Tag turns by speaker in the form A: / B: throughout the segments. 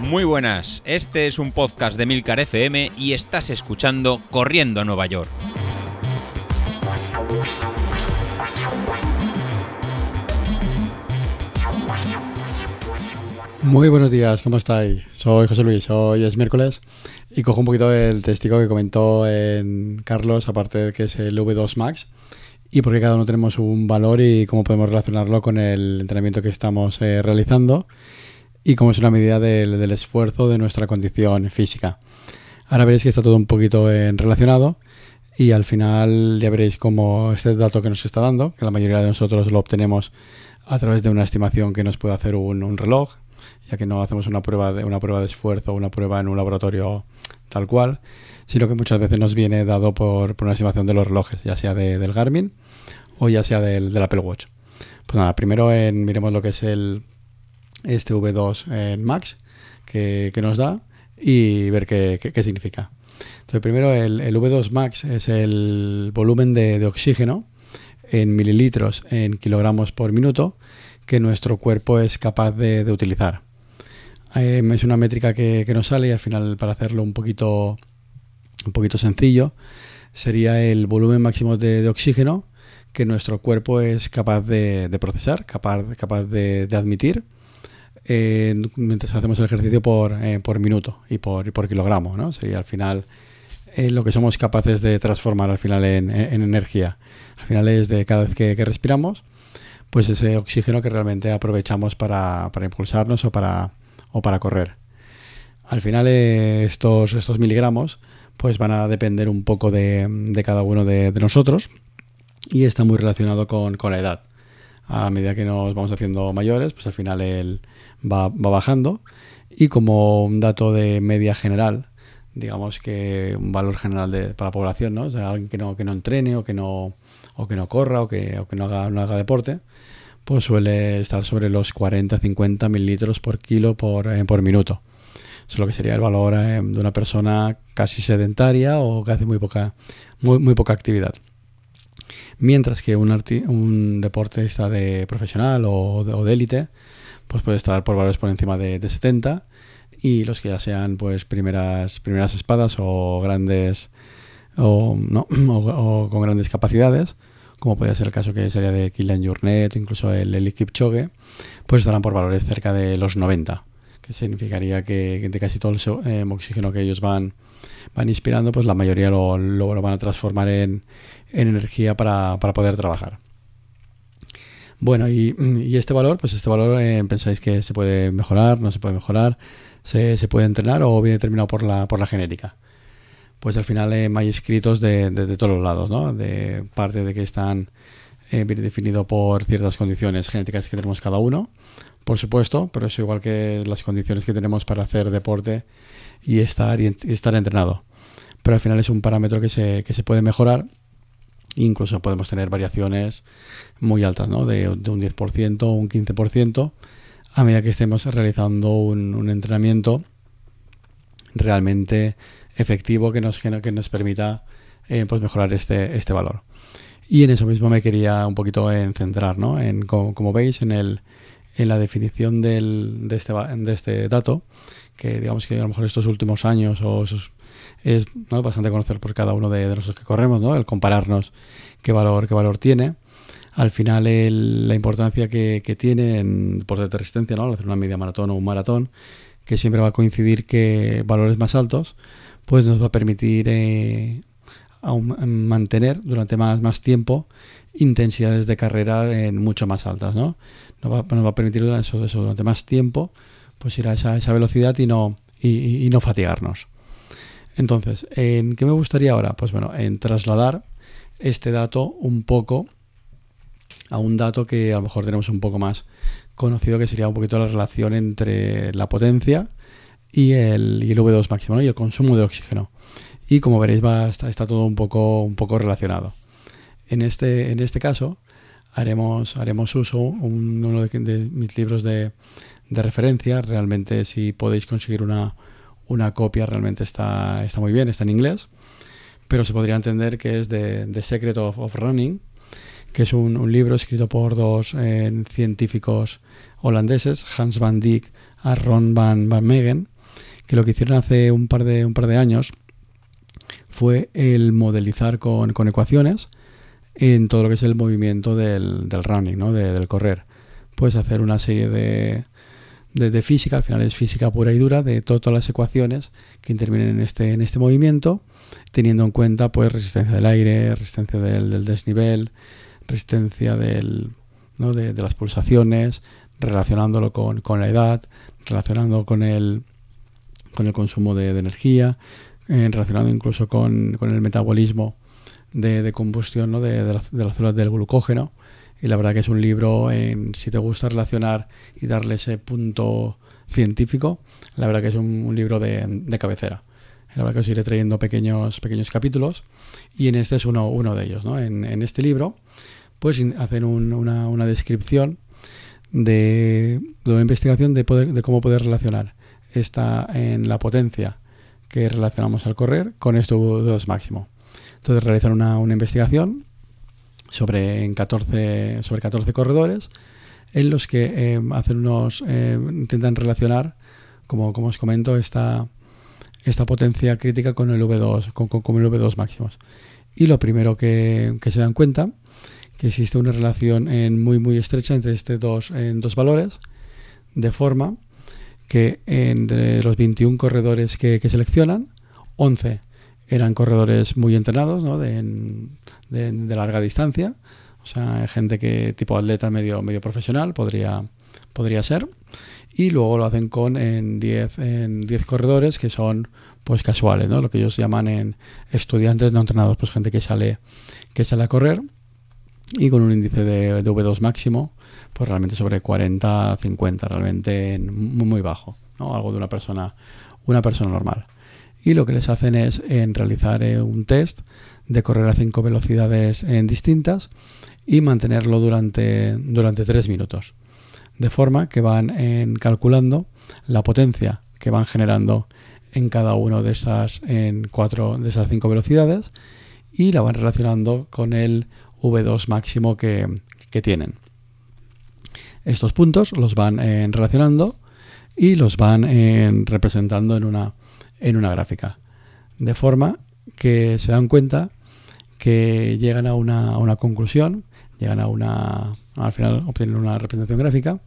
A: Muy buenas, este es un podcast de Milcar FM y estás escuchando Corriendo a Nueva York.
B: Muy buenos días, ¿cómo estáis? Soy José Luis, hoy es miércoles y cojo un poquito el testigo que comentó en Carlos, aparte de que es el V2 Max, y porque cada uno tenemos un valor y cómo podemos relacionarlo con el entrenamiento que estamos eh, realizando y cómo es una medida del, esfuerzo de nuestra condición física. Ahora veréis que está todo un poquito en relacionado y al final ya veréis cómo este dato que nos está dando, que la mayoría de nosotros lo obtenemos a través de una estimación que nos puede hacer un, reloj, ya que no hacemos una prueba de una prueba de esfuerzo, una prueba en un laboratorio tal cual, sino que muchas veces nos viene dado por, una estimación de los relojes, ya sea del Garmin o ya sea del, Apple Watch. Pues nada, primero en, miremos lo que es el, este V2 Max que, nos da y ver qué, significa. Entonces, primero el, V2 Max es el volumen de, oxígeno en mililitros en kilogramos por minuto que nuestro cuerpo es capaz de, utilizar. Em, es una métrica que, nos sale y al final para hacerlo un poquito, un poquito sencillo sería el volumen máximo de, oxígeno que nuestro cuerpo es capaz de, procesar, capaz, de admitir eh, mientras hacemos el ejercicio por, eh, por minuto y por, por kilogramo, ¿no? Sería al final eh, lo que somos capaces de transformar al final en, energía. Al final es de cada vez que, respiramos, pues ese oxígeno que realmente aprovechamos para, impulsarnos o para, o para correr. Al final estos, estos miligramos pues van a depender un poco de, cada uno de, nosotros y está muy relacionado con, con la edad. A medida que nos vamos haciendo mayores, pues al final el, va, bajando y como un dato de media general, digamos que un valor general de, para la población, ¿no? O sea, alguien que no, que no entrene o que no, o que no corra o que, o que no, haga, no haga deporte, pues suele estar sobre los 40-50 mililitros por kilo por, eh, por minuto. Es lo que sería el valor eh, de una persona casi sedentaria o que hace muy poca, muy, muy poca actividad. Mientras que un, un deportista de profesional o de élite, pues puede estar por valores por encima de, 70 y los que ya sean pues primeras primeras espadas o grandes o, no, o, con grandes capacidades como puede ser el caso que sería de Kylian Jornet o incluso el, el Choge pues estarán por valores cerca de los 90 significaría que de casi todo el eh, oxígeno que ellos van van inspirando pues la mayoría lo, lo, van a transformar en, en energía para, para poder trabajar bueno, y, este valor, pues este valor eh, pensáis que se puede mejorar, no se puede mejorar, se, puede entrenar o viene determinado por la, por la genética. Pues al final eh, hay escritos de, todos los lados, ¿no? De parte de que están bien definido por ciertas condiciones genéticas que tenemos cada uno, por supuesto, pero es igual que las condiciones que tenemos para hacer deporte y estar, y estar entrenado. Pero al final es un parámetro que se, que se puede mejorar Incluso podemos tener variaciones muy altas, ¿no? de, un 10% o un 15%, a medida que estemos realizando un, entrenamiento realmente efectivo que nos, que nos permita eh, pues mejorar este, este valor. Y en eso mismo me quería un poquito en centrar, ¿no? En, como, veis, en, el, en la definición del, de, este, de este dato, que digamos que a lo mejor estos últimos años o esos es bastante conocer por cada uno de, los que corremos, ¿no? el compararnos qué valor, qué valor tiene. Al final la importancia que, tiene en deporte de resistencia, ¿no? al hacer una media maratón o un maratón, que siempre va a coincidir que valores más altos, pues nos va a permitir eh, mantener durante más, más tiempo intensidades de carrera en mucho más altas, ¿no? Nos va, a permitir durante, eso, durante más tiempo pues ir a esa, velocidad y no, y no fatigarnos. Entonces, ¿en qué me gustaría ahora? Pues bueno, en trasladar este dato un poco a un dato que a lo mejor tenemos un poco más conocido, que sería un poquito la relación entre la potencia y el, V2 máximo y el consumo de oxígeno. Y como veréis, va, está, todo un poco, un poco relacionado. En este, en este caso, haremos, haremos uso, uno de, mis libros de, de referencia, realmente si podéis conseguir una, una copia realmente está, está muy bien, está en inglés, pero se podría entender que es de The Secret of, Running, que es un, libro escrito por dos eh, científicos holandeses, Hans van Dijk y Ron van, van Megen, que lo que hicieron hace un par de, un par de años fue el modelizar con, ecuaciones en todo lo que es el movimiento del, running, ¿no? del correr. Puedes hacer una serie de, de, física, al final es física pura y dura, de todas las ecuaciones que intervienen en este, en este movimiento, teniendo en cuenta pues resistencia del aire, resistencia del, desnivel, resistencia del, ¿no? de, las pulsaciones, relacionándolo con, la edad, relacionando con el, con el consumo de, energía, eh, relacionado incluso con, el metabolismo de, combustión ¿no? de, las células del glucógeno y la verdad que es un libro, en, si te gusta relacionar y darle ese punto científico, la verdad que es un, libro de, cabecera. La verdad que os iré trayendo pequeños, pequeños capítulos y en este es uno, uno de ellos. ¿no? En, este libro pues hacen una, una, descripción de, de, una investigación de, poder, de cómo poder relacionar esta en la potencia que relacionamos al correr con esto 2 máximo. Entonces realizan una, una investigación sobre, en 14, sobre 14 corredores en los que eh, hacen unos, eh, intentan relacionar, como, como os comento, esta, esta potencia crítica con el V2, con, con, el V2 máximos. Y lo primero que, que, se dan cuenta que existe una relación en muy muy estrecha entre estos dos, dos valores, de forma que entre los 21 corredores que, que seleccionan, 11 eran corredores muy entrenados, ¿no? de, de, larga distancia, o sea, gente que tipo atleta medio, medio profesional podría, podría ser. Y luego lo hacen con en 10 en diez corredores que son pues casuales, ¿no? Lo que ellos llaman en estudiantes no entrenados, pues gente que sale, que sale a correr y con un índice de, de V2 máximo, pues realmente sobre 40, 50, realmente muy, muy bajo, ¿no? Algo de una persona, una persona normal y lo que les hacen es en realizar eh, un test de correr a cinco velocidades en distintas y mantenerlo durante, durante tres minutos. De forma que van calculando la potencia que van generando en cada una de esas, en cuatro, de esas cinco velocidades y la van relacionando con el V2 máximo que, tienen. Estos puntos los van en relacionando y los van en representando en una en una gráfica. De forma que se dan cuenta que llegan a una, conclusión, llegan a una, al final obtienen una representación gráfica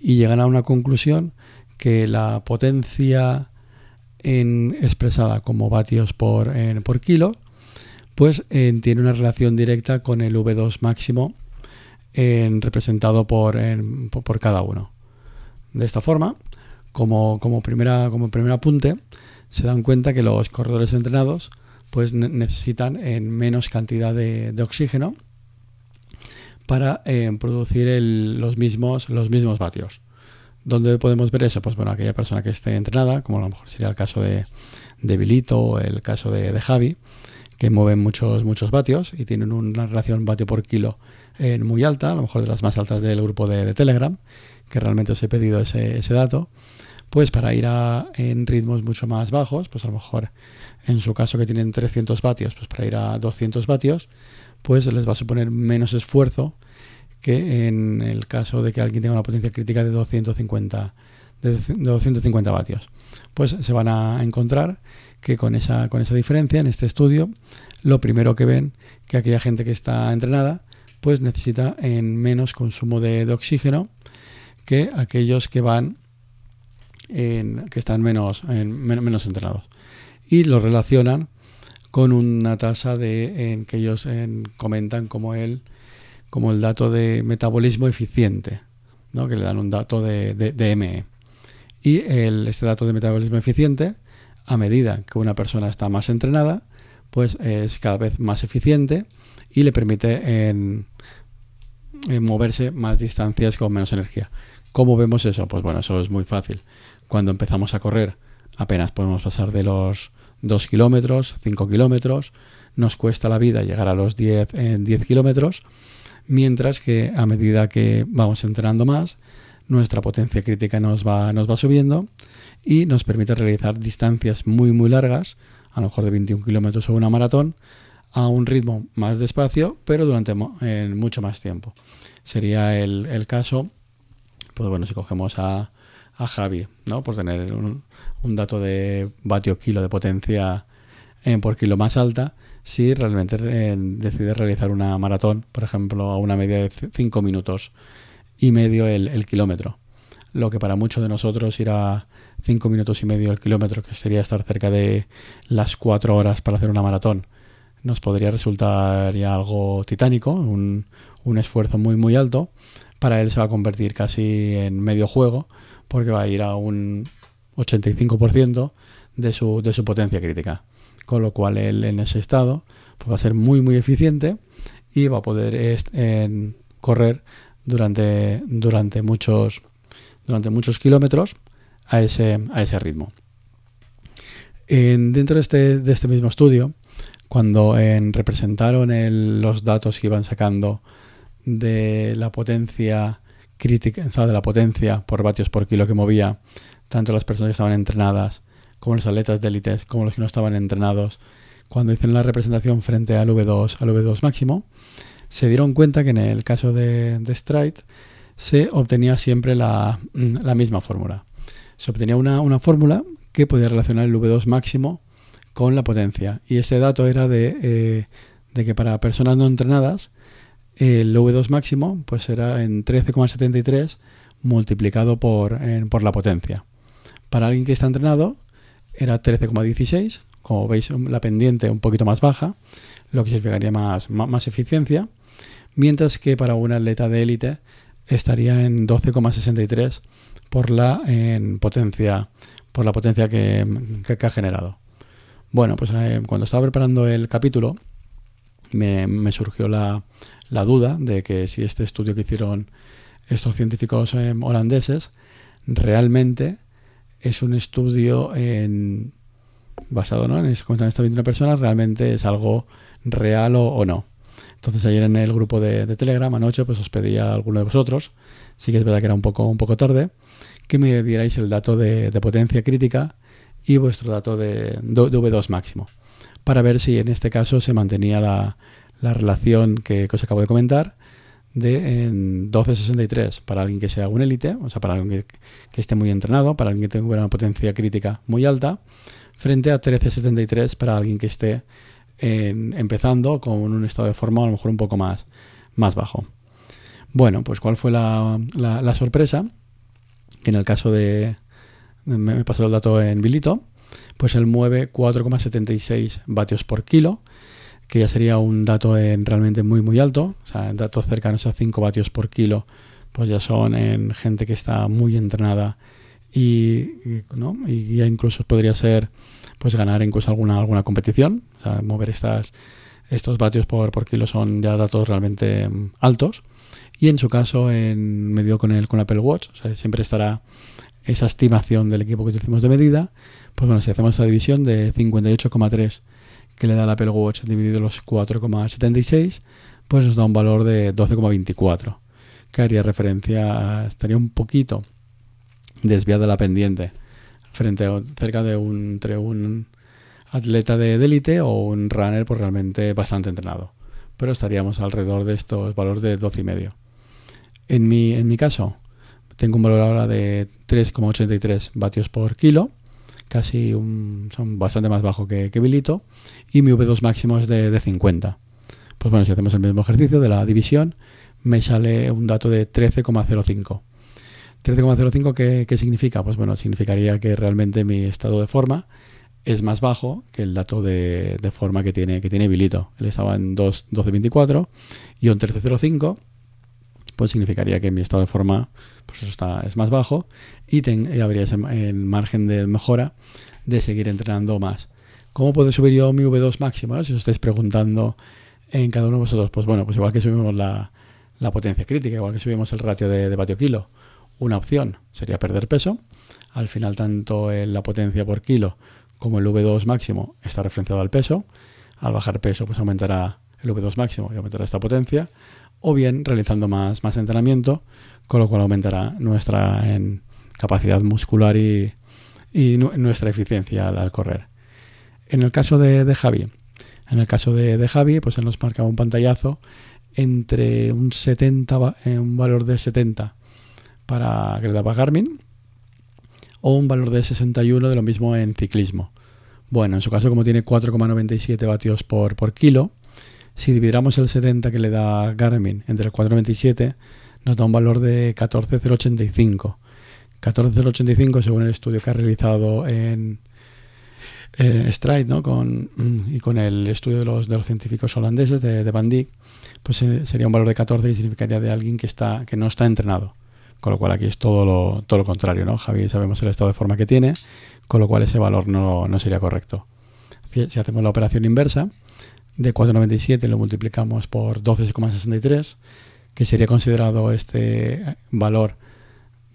B: y llegan a una conclusión que la potencia en, expresada como vatios por, por kilo, pues tiene una relación directa con el V2 máximo en, representado por, por, cada uno. De esta forma, como, como, primera, como primer apunte, se dan cuenta que los corredores entrenados pues necesitan en menos cantidad de, oxígeno para eh, producir los, mismos, los mismos vatios. ¿Dónde podemos ver eso? Pues bueno, aquella persona que esté entrenada, como a lo mejor sería el caso de, de Bilito el caso de, Javi, que mueven muchos, muchos vatios y tienen una relación vatio por kilo eh, muy alta, a lo mejor de las más altas del grupo de, Telegram, que realmente os he pedido ese, ese dato pues para ir a, en ritmos mucho más bajos, pues a lo mejor en su caso que tienen 300 vatios, pues para ir a 200 vatios, pues les va a suponer menos esfuerzo que en el caso de que alguien tenga una potencia crítica de 250, de 250 vatios. Pues se van a encontrar que con esa, con esa diferencia en este estudio, lo primero que ven que aquella gente que está entrenada, pues necesita en menos consumo de, de oxígeno que aquellos que van que están menos, menos entrenados. Y lo relacionan con una tasa de, en que ellos comentan como el, como el dato de metabolismo eficiente, ¿no? que le dan un dato de, de, ME. Y el, este dato de metabolismo eficiente, a medida que una persona está más entrenada, pues es cada vez más eficiente y le permite en moverse más distancias con menos energía. ¿Cómo vemos eso? Pues bueno, eso es muy fácil cuando empezamos a correr apenas podemos pasar de los 2 kilómetros, 5 kilómetros, nos cuesta la vida llegar a los 10, 10 kilómetros, mientras que a medida que vamos entrenando más, nuestra potencia crítica nos va, nos va subiendo y nos permite realizar distancias muy muy largas, a lo mejor de 21 kilómetros o una maratón, a un ritmo más despacio, pero durante mucho más tiempo. Sería el, caso, pues bueno, si cogemos a, a Javi, ¿no? Por tener un, dato de vatio kilo de potencia en por kilo más alta, si realmente eh, realizar una maratón, por ejemplo, a una media de 5 minutos y medio el, kilómetro. Lo que para muchos de nosotros irá 5 minutos y medio el kilómetro, que sería estar cerca de las 4 horas para hacer una maratón, nos podría resultar ya algo titánico, un, esfuerzo muy muy alto. Para él se va a convertir casi en medio juego porque va a ir a un 85% de su, de su potencia crítica. Con lo cual él en ese estado pues va a ser muy muy eficiente y va a poder correr durante, durante, muchos, durante muchos kilómetros a ese, a ese ritmo. dentro de este, de este mismo estudio cuando en, representaron los datos que iban sacando de la potencia crítica, de la potencia por vatios por kilo que movía tanto las personas que estaban entrenadas como los atletas de élite, como los que no estaban entrenados, cuando hicieron la representación frente al V2, al V2 máximo, se dieron cuenta que en el caso de, de Stride se obtenía siempre la, misma fórmula. Se obtenía una, una fórmula que podía relacionar el V2 máximo con la potencia. Y ese dato era de, eh, de que para personas no entrenadas el V2 máximo pues era en 13,73 multiplicado por, por la potencia. Para alguien que está entrenado era 13,16, como veis la pendiente un poquito más baja, lo que significaría más, más, eficiencia, mientras que para un atleta de élite estaría en 12,63 por la en potencia por la potencia que ha generado. Bueno, pues eh, cuando estaba preparando el capítulo me, surgió la, duda de que si este estudio que hicieron estos científicos eh, holandeses realmente es un estudio en, basado ¿no? en esta está viendo una persona, realmente es algo real o, no. Entonces ayer en el grupo de, Telegram anoche pues os pedí a alguno de vosotros, sí que es verdad que era un poco, un poco tarde, que me dierais el dato de, de potencia crítica y vuestro dato de, V2 máximo, para ver si en este caso se mantenía la, relación que, os acabo de comentar de en 12.63 para alguien que sea un élite, o sea, para alguien que, esté muy entrenado, para alguien que tenga una potencia crítica muy alta, frente a 13.73 para alguien que esté empezando con un estado de forma a lo mejor un poco más, más bajo. Bueno, pues cuál fue la, la sorpresa, que en el caso de, me pasó el dato en Bilito, pues él mueve 4,76 vatios por kilo, que ya sería un dato en realmente muy muy alto, o sea, datos cercanos a 5 vatios por kilo, pues ya son en gente que está muy entrenada y, ¿no? y ya incluso podría ser pues ganar incluso alguna alguna competición, o sea, mover estas estos vatios por, por kilo son ya datos realmente mm, altos. Y en su caso en medio con el con Apple Watch, o sea, siempre estará esa estimación del equipo que utilizamos de medida, pues bueno, si hacemos esa división de 58,3 que le da la Apple Watch dividido los 4,76, pues nos da un valor de 12,24, que haría referencia, estaría un poquito desviada la pendiente frente a cerca de un, entre un atleta de élite o un runner pues realmente bastante entrenado. Pero estaríamos alrededor de estos valores de 12,5. En mi, en mi caso, tengo un valor ahora de 3,83 vatios por kilo, casi un, son bastante más bajo que, que Bilito, y mi V2 máximo es de, 50. Pues bueno, si hacemos el mismo ejercicio de la división, me sale un dato de 13,05. 13,05 ¿qué, ¿qué, significa? Pues bueno, significaría que realmente mi estado de forma es más bajo que el dato de, de forma que tiene, que tiene Bilito. Él estaba en 12,24 y un 13,05 pues significaría que mi estado de forma pues está, es más bajo y, habría ese margen de mejora de seguir entrenando más. ¿Cómo puedo subir yo mi V2 máximo? Si os estáis preguntando en cada uno de vosotros, pues bueno, pues igual que subimos la, potencia crítica, igual que subimos el ratio de, de vatio kilo, una opción sería perder peso. Al final, tanto la potencia por kilo como el V2 máximo está referenciado al peso. Al bajar peso, pues aumentará el V2 máximo y aumentará esta potencia o bien realizando más, más entrenamiento, con lo cual aumentará nuestra en capacidad muscular y, nuestra eficiencia al, correr. En el caso de, Javi, En el caso de, Javi, pues él nos marcaba un pantallazo entre un 70, eh, un valor de 70 para que le daba Garmin o un valor de 61 de lo mismo en ciclismo. Bueno, en su caso como tiene 4,97 vatios por, por kilo, si dividiéramos el 70 que le da Garmin entre el 4,97 nos da un valor de 14,085. 14,085 según el estudio que ha realizado en, Stride, ¿no? Mm, y con el estudio de los, de los científicos holandeses de, de Van Dijk, pues eh, sería un valor de 14 y significaría de alguien que, está, que no está entrenado. Con lo cual aquí es todo lo, todo lo contrario, ¿no? Javi sabemos el estado de forma que tiene, con lo cual ese valor no, no sería correcto. Si, hacemos la operación inversa, de 4,97 lo multiplicamos por 12,63, que sería considerado este valor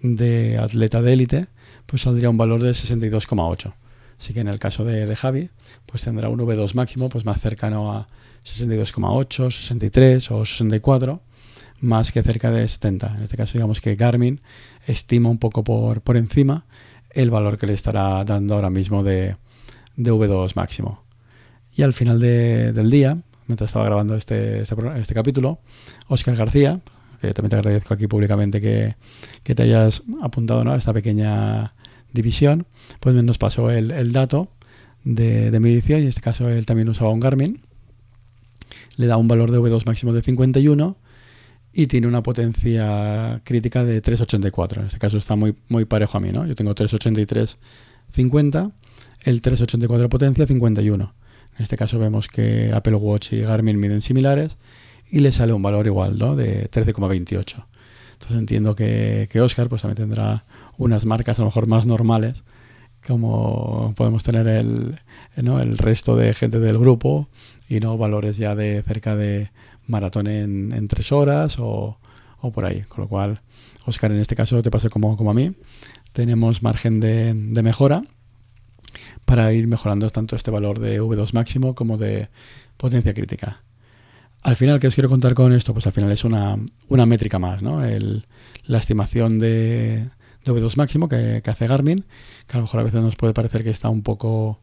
B: de atleta de élite, pues saldría un valor de 62,8. Así que en el caso de, Javi, pues tendrá un V2 máximo pues más cercano a 62,8, 63 o 64, más que cerca de 70. En este caso, digamos que Garmin estima un poco por, por encima el valor que le estará dando ahora mismo de, V2 máximo. Y al final del día, mientras estaba grabando este, este, este, capítulo, Oscar García, que también te agradezco aquí públicamente que, te hayas apuntado a esta pequeña división, pues nos pasó el, dato de, medición, y en este caso él también usaba un Garmin, le da un valor de V2 máximo de 51 y tiene una potencia crítica de 384. En este caso está muy, muy parejo a mí, ¿no? Yo tengo 383 50, el 384 potencia 51. En este caso vemos que Apple Watch y Garmin miden similares y le sale un valor igual, ¿no? De 13,28. Entonces entiendo que, Oscar pues también tendrá unas marcas a lo mejor más normales, como podemos tener el, el resto de gente del grupo, y no valores ya de cerca de maratón en, tres horas o, por ahí. Con lo cual, Oscar, en este caso te pasa como, como a mí. Tenemos margen de, mejora para ir mejorando tanto este valor de V2 máximo como de potencia crítica. Al final, ¿qué os quiero contar con esto? Pues al final es una, una métrica más, ¿no? La estimación de, de V2 máximo que, hace Garmin, que a lo mejor a veces nos puede parecer que está un poco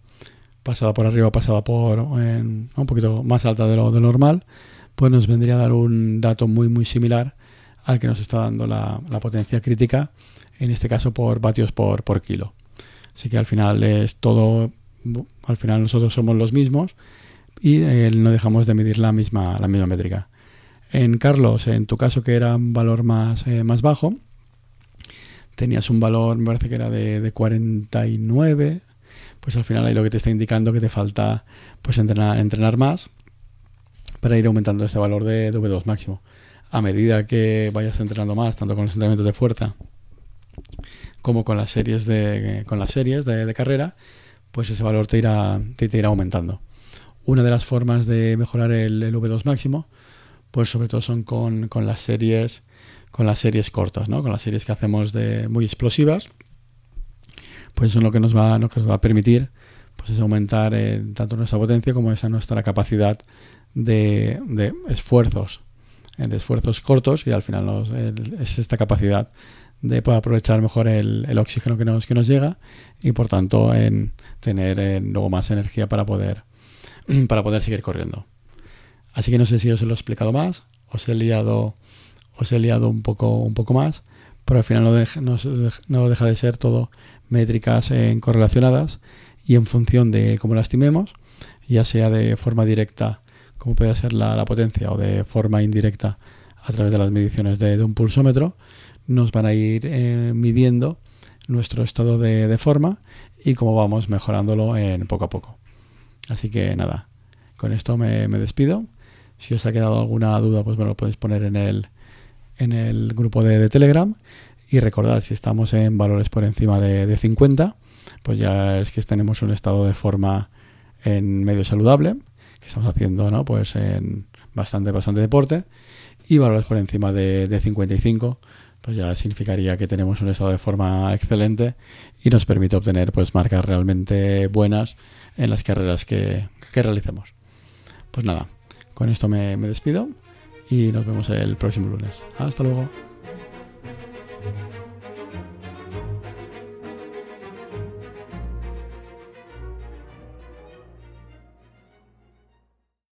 B: pasada por arriba, pasada por un poquito más alta de lo, de normal, pues nos vendría a dar un dato muy muy similar al que nos está dando la, potencia crítica, en este caso por vatios por kilo. Así que al final es todo, al final nosotros somos los mismos y eh, no dejamos de medir la misma, la misma métrica. En Carlos, en tu caso que era un valor más, eh, más bajo, tenías un valor, me parece que era de, 49, pues al final ahí lo que te está indicando que te falta pues entrenar, entrenar más para ir aumentando ese valor de, V2 máximo. A medida que vayas entrenando más, tanto con los entrenamientos de fuerza como con las series de, con las series de, carrera, pues ese valor te irá, te, irá aumentando. Una de las formas de mejorar el, V2 máximo, pues sobre todo son con, con las series con las series cortas, ¿no? con las series que hacemos de muy explosivas, pues eso es lo que nos va, nos va a permitir pues es aumentar tanto nuestra potencia como esa nuestra capacidad de, esfuerzos, de esfuerzos cortos y al final es esta capacidad de poder aprovechar mejor el, oxígeno que nos, que nos llega y por tanto en tener luego más energía para poder, para poder seguir corriendo. Así que no sé si os lo he explicado más, os he liado os he liado un poco, un poco más, pero al final no, deja, no, deja de ser todo métricas en correlacionadas y en función de cómo la estimemos, ya sea de forma directa, como puede ser la, potencia, o de forma indirecta a través de las mediciones de, un pulsómetro, nos van a ir eh, midiendo nuestro estado de, forma y cómo vamos mejorándolo en poco a poco. Así que nada, con esto me, despido. Si os ha quedado alguna duda, pues me lo podéis poner en el, en el grupo de, Telegram. Y recordad, si estamos en valores por encima de, 50, pues ya es que tenemos un estado de forma en medio saludable, que estamos haciendo, ¿no? Pues en bastante, bastante deporte. Y valores por encima de, 55, pues ya significaría que tenemos un estado de forma excelente y nos permite obtener pues marcas realmente buenas en las carreras que, que realicemos. Pues nada, con esto me, me despido y nos vemos el próximo lunes. Hasta luego.